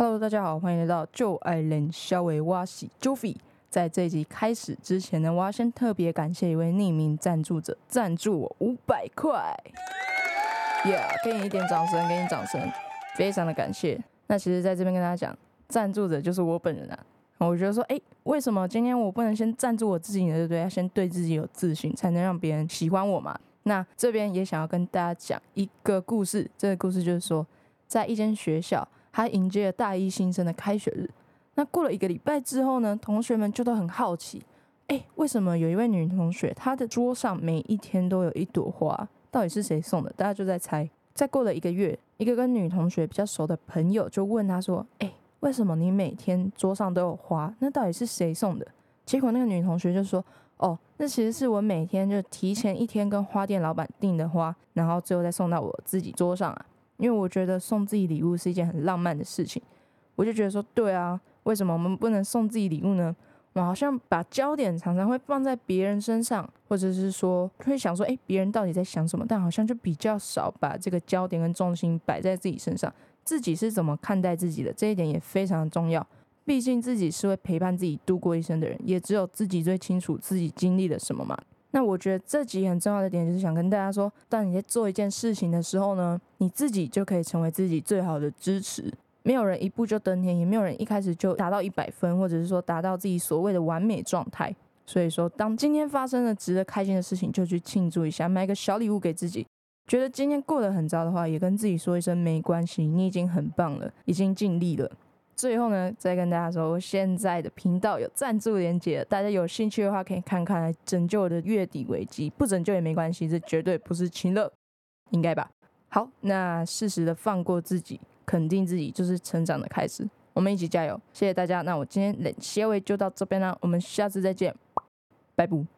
Hello，大家好，欢迎来到旧爱人肖维挖喜 Joffy。在这一集开始之前呢，我要先特别感谢一位匿名赞助者，赞助我五百块，Yeah，给你一点掌声，给你掌声，非常的感谢。那其实在这边跟大家讲，赞助者就是我本人啊。我觉得说，哎，为什么今天我不能先赞助我自己呢？对不对？要先对自己有自信，才能让别人喜欢我嘛。那这边也想要跟大家讲一个故事，这个故事就是说，在一间学校，他迎接了大一新生的开学日。那过了一个礼拜之后呢，同学们就都很好奇，哎，为什么有一位女同学，她的桌上每一天都有一朵花？到底是谁送的？大家就在猜。再过了一个月，一个跟女同学比较熟的朋友就问她说，哎。为什么你每天桌上都有花？那到底是谁送的？结果那个女同学就说：“哦，那其实是我每天就提前一天跟花店老板订的花，然后最后再送到我自己桌上啊。因为我觉得送自己礼物是一件很浪漫的事情，我就觉得说，对啊，为什么我们不能送自己礼物呢？我好像把焦点常常会放在别人身上，或者是说会想说，哎，别人到底在想什么？但好像就比较少把这个焦点跟重心摆在自己身上。”自己是怎么看待自己的这一点也非常重要，毕竟自己是会陪伴自己度过一生的人，也只有自己最清楚自己经历了什么嘛。那我觉得这集很重要的点就是想跟大家说，当你在做一件事情的时候呢，你自己就可以成为自己最好的支持。没有人一步就登天，也没有人一开始就达到一百分，或者是说达到自己所谓的完美状态。所以说，当今天发生了值得开心的事情，就去庆祝一下，买个小礼物给自己。觉得今天过得很糟的话，也跟自己说一声没关系，你已经很棒了，已经尽力了。最后呢，再跟大家说，我现在的频道有赞助连接，大家有兴趣的话可以看看，拯救我的月底危机。不拯救也没关系，这绝对不是情乐，应该吧？好，那适时的放过自己，肯定自己，就是成长的开始。我们一起加油，谢谢大家。那我今天冷结尾就到这边啦，我们下次再见，拜拜。